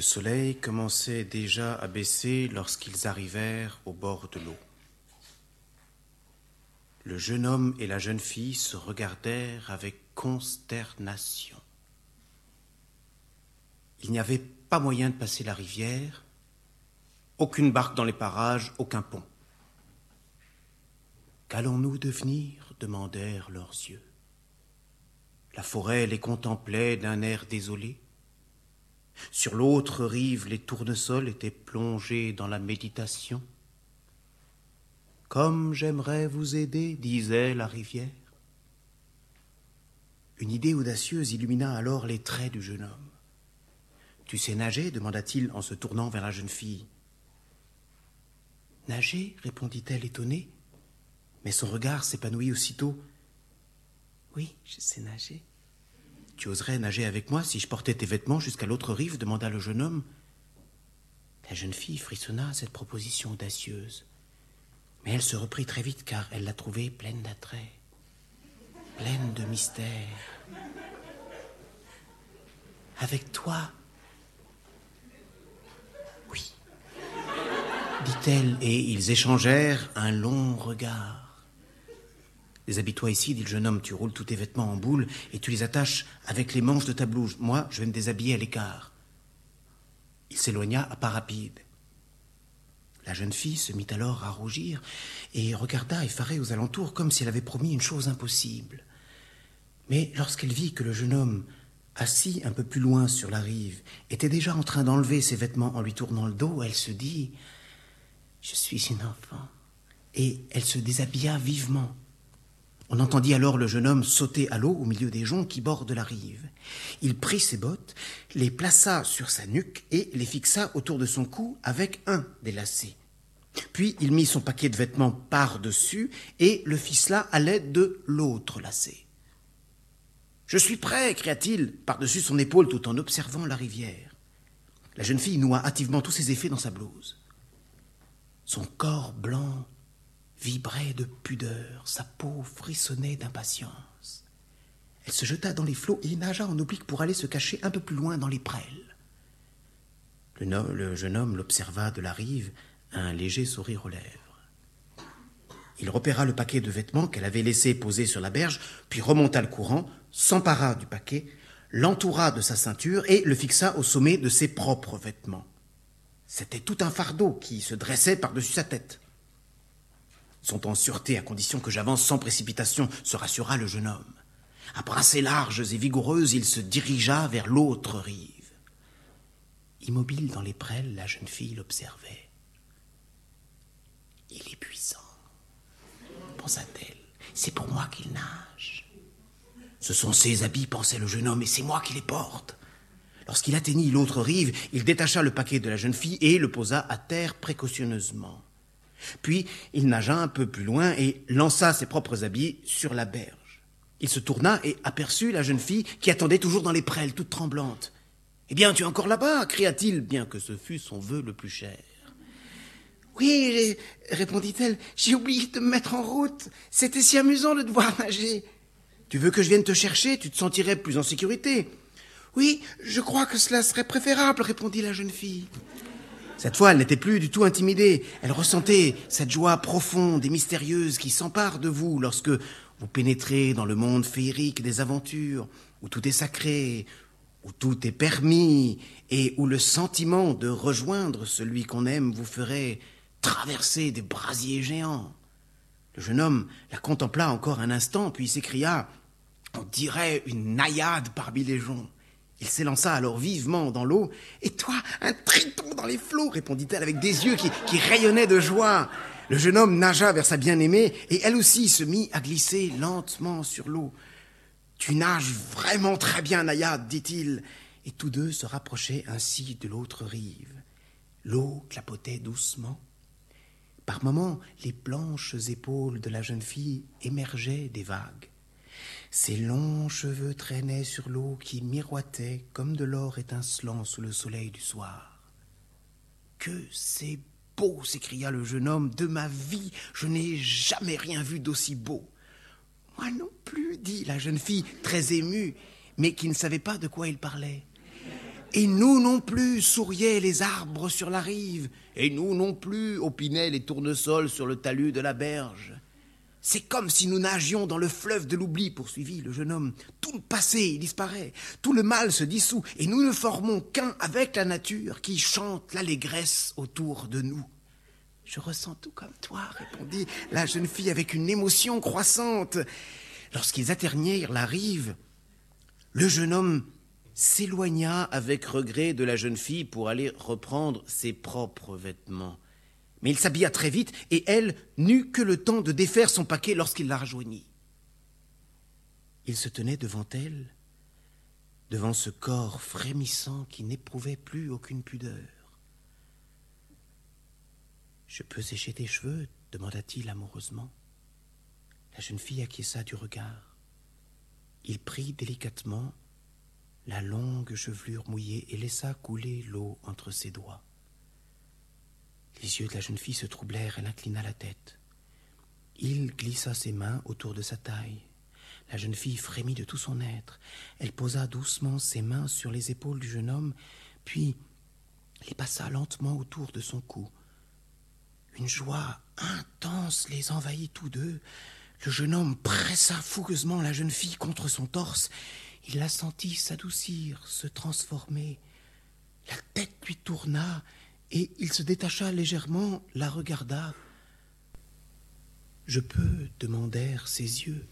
Le soleil commençait déjà à baisser lorsqu'ils arrivèrent au bord de l'eau. Le jeune homme et la jeune fille se regardèrent avec consternation. Il n'y avait pas moyen de passer la rivière, aucune barque dans les parages, aucun pont. Qu'allons-nous devenir? demandèrent leurs yeux. La forêt les contemplait d'un air désolé. Sur l'autre rive, les tournesols étaient plongés dans la méditation. Comme j'aimerais vous aider, disait la rivière. Une idée audacieuse illumina alors les traits du jeune homme. Tu sais nager? demanda-t-il en se tournant vers la jeune fille. Nager? répondit-elle étonnée, mais son regard s'épanouit aussitôt. Oui, je sais nager. Tu oserais nager avec moi si je portais tes vêtements jusqu'à l'autre rive demanda le jeune homme. La jeune fille frissonna à cette proposition audacieuse. Mais elle se reprit très vite car elle la trouvait pleine d'attrait, pleine de mystère. Avec toi? Oui, dit-elle, et ils échangèrent un long regard. Déshabille-toi ici, dit le jeune homme, tu roules tous tes vêtements en boule et tu les attaches avec les manches de ta blouse. Moi, je vais me déshabiller à l'écart. Il s'éloigna à pas rapide. La jeune fille se mit alors à rougir et regarda effarée aux alentours comme si elle avait promis une chose impossible. Mais lorsqu'elle vit que le jeune homme, assis un peu plus loin sur la rive, était déjà en train d'enlever ses vêtements en lui tournant le dos, elle se dit Je suis une enfant. Et elle se déshabilla vivement. On entendit alors le jeune homme sauter à l'eau au milieu des joncs qui bordent la rive. Il prit ses bottes, les plaça sur sa nuque et les fixa autour de son cou avec un des lacets. Puis il mit son paquet de vêtements par-dessus et le ficela à l'aide de l'autre lacet. Je suis prêt, cria-t-il par-dessus son épaule tout en observant la rivière. La jeune fille noua hâtivement tous ses effets dans sa blouse. Son corps blanc vibrait de pudeur, sa peau frissonnait d'impatience. Elle se jeta dans les flots et nagea en oblique pour aller se cacher un peu plus loin dans les prêles. Le, jeune homme l'observa de la rive, un léger sourire aux lèvres. Il repéra le paquet de vêtements qu'elle avait laissé poser sur la berge, puis remonta le courant, s'empara du paquet, l'entoura de sa ceinture et le fixa au sommet de ses propres vêtements. C'était tout un fardeau qui se dressait par-dessus sa tête sont en sûreté à condition que j'avance sans précipitation, se rassura le jeune homme. À brasser larges et vigoureuses, il se dirigea vers l'autre rive. Immobile dans les prêles, la jeune fille l'observait. Il est puissant, pensa-t-elle. C'est pour moi qu'il nage. Ce sont ses habits, pensait le jeune homme, et c'est moi qui les porte. Lorsqu'il atteignit l'autre rive, il détacha le paquet de la jeune fille et le posa à terre précautionneusement. Puis il nagea un peu plus loin et lança ses propres habits sur la berge. Il se tourna et aperçut la jeune fille qui attendait toujours dans les prêles, toute tremblante. Eh bien, tu es encore là-bas? cria-t-il, bien que ce fût son vœu le plus cher. Oui, répondit-elle, j'ai oublié de me mettre en route. C'était si amusant de devoir nager. Tu veux que je vienne te chercher Tu te sentirais plus en sécurité. Oui, je crois que cela serait préférable, répondit la jeune fille. Cette fois, elle n'était plus du tout intimidée. Elle ressentait cette joie profonde et mystérieuse qui s'empare de vous lorsque vous pénétrez dans le monde féerique des aventures, où tout est sacré, où tout est permis, et où le sentiment de rejoindre celui qu'on aime vous ferait traverser des brasiers géants. Le jeune homme la contempla encore un instant, puis s'écria On dirait une naïade parmi les joncs. Il s'élança alors vivement dans l'eau. Et toi, un triton dans les flots, répondit-elle avec des yeux qui, rayonnaient de joie. Le jeune homme nagea vers sa bien-aimée, et elle aussi se mit à glisser lentement sur l'eau. Tu nages vraiment très bien, Nayade, dit-il. Et tous deux se rapprochaient ainsi de l'autre rive. L'eau clapotait doucement. Par moments, les blanches épaules de la jeune fille émergeaient des vagues. Ses longs cheveux traînaient sur l'eau qui miroitait comme de l'or étincelant sous le soleil du soir. Que c'est beau s'écria le jeune homme. De ma vie, je n'ai jamais rien vu d'aussi beau. Moi non plus, dit la jeune fille, très émue, mais qui ne savait pas de quoi il parlait. Et nous non plus, souriaient les arbres sur la rive, et nous non plus, opinaient les tournesols sur le talus de la berge. C'est comme si nous nagions dans le fleuve de l'oubli, poursuivit le jeune homme. Tout le passé disparaît, tout le mal se dissout, et nous ne formons qu'un avec la nature qui chante l'allégresse autour de nous. Je ressens tout comme toi, répondit la jeune fille avec une émotion croissante. Lorsqu'ils atteignirent la rive, le jeune homme s'éloigna avec regret de la jeune fille pour aller reprendre ses propres vêtements. Mais il s'habilla très vite, et elle n'eut que le temps de défaire son paquet lorsqu'il la rejoignit. Il se tenait devant elle, devant ce corps frémissant qui n'éprouvait plus aucune pudeur. Je peux sécher tes cheveux? demanda-t-il amoureusement. La jeune fille acquiesça du regard. Il prit délicatement la longue chevelure mouillée et laissa couler l'eau entre ses doigts. Les yeux de la jeune fille se troublèrent, elle inclina la tête. Il glissa ses mains autour de sa taille. La jeune fille frémit de tout son être. Elle posa doucement ses mains sur les épaules du jeune homme, puis les passa lentement autour de son cou. Une joie intense les envahit tous deux. Le jeune homme pressa fougueusement la jeune fille contre son torse. Il la sentit s'adoucir, se transformer. La tête lui tourna et il se détacha légèrement, la regarda. Je peux demandèrent ses yeux.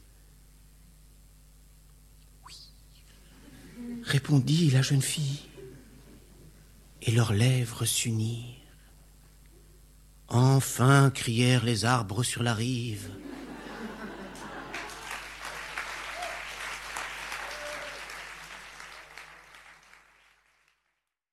Oui, répondit la jeune fille, et leurs lèvres s'unirent. Enfin crièrent les arbres sur la rive.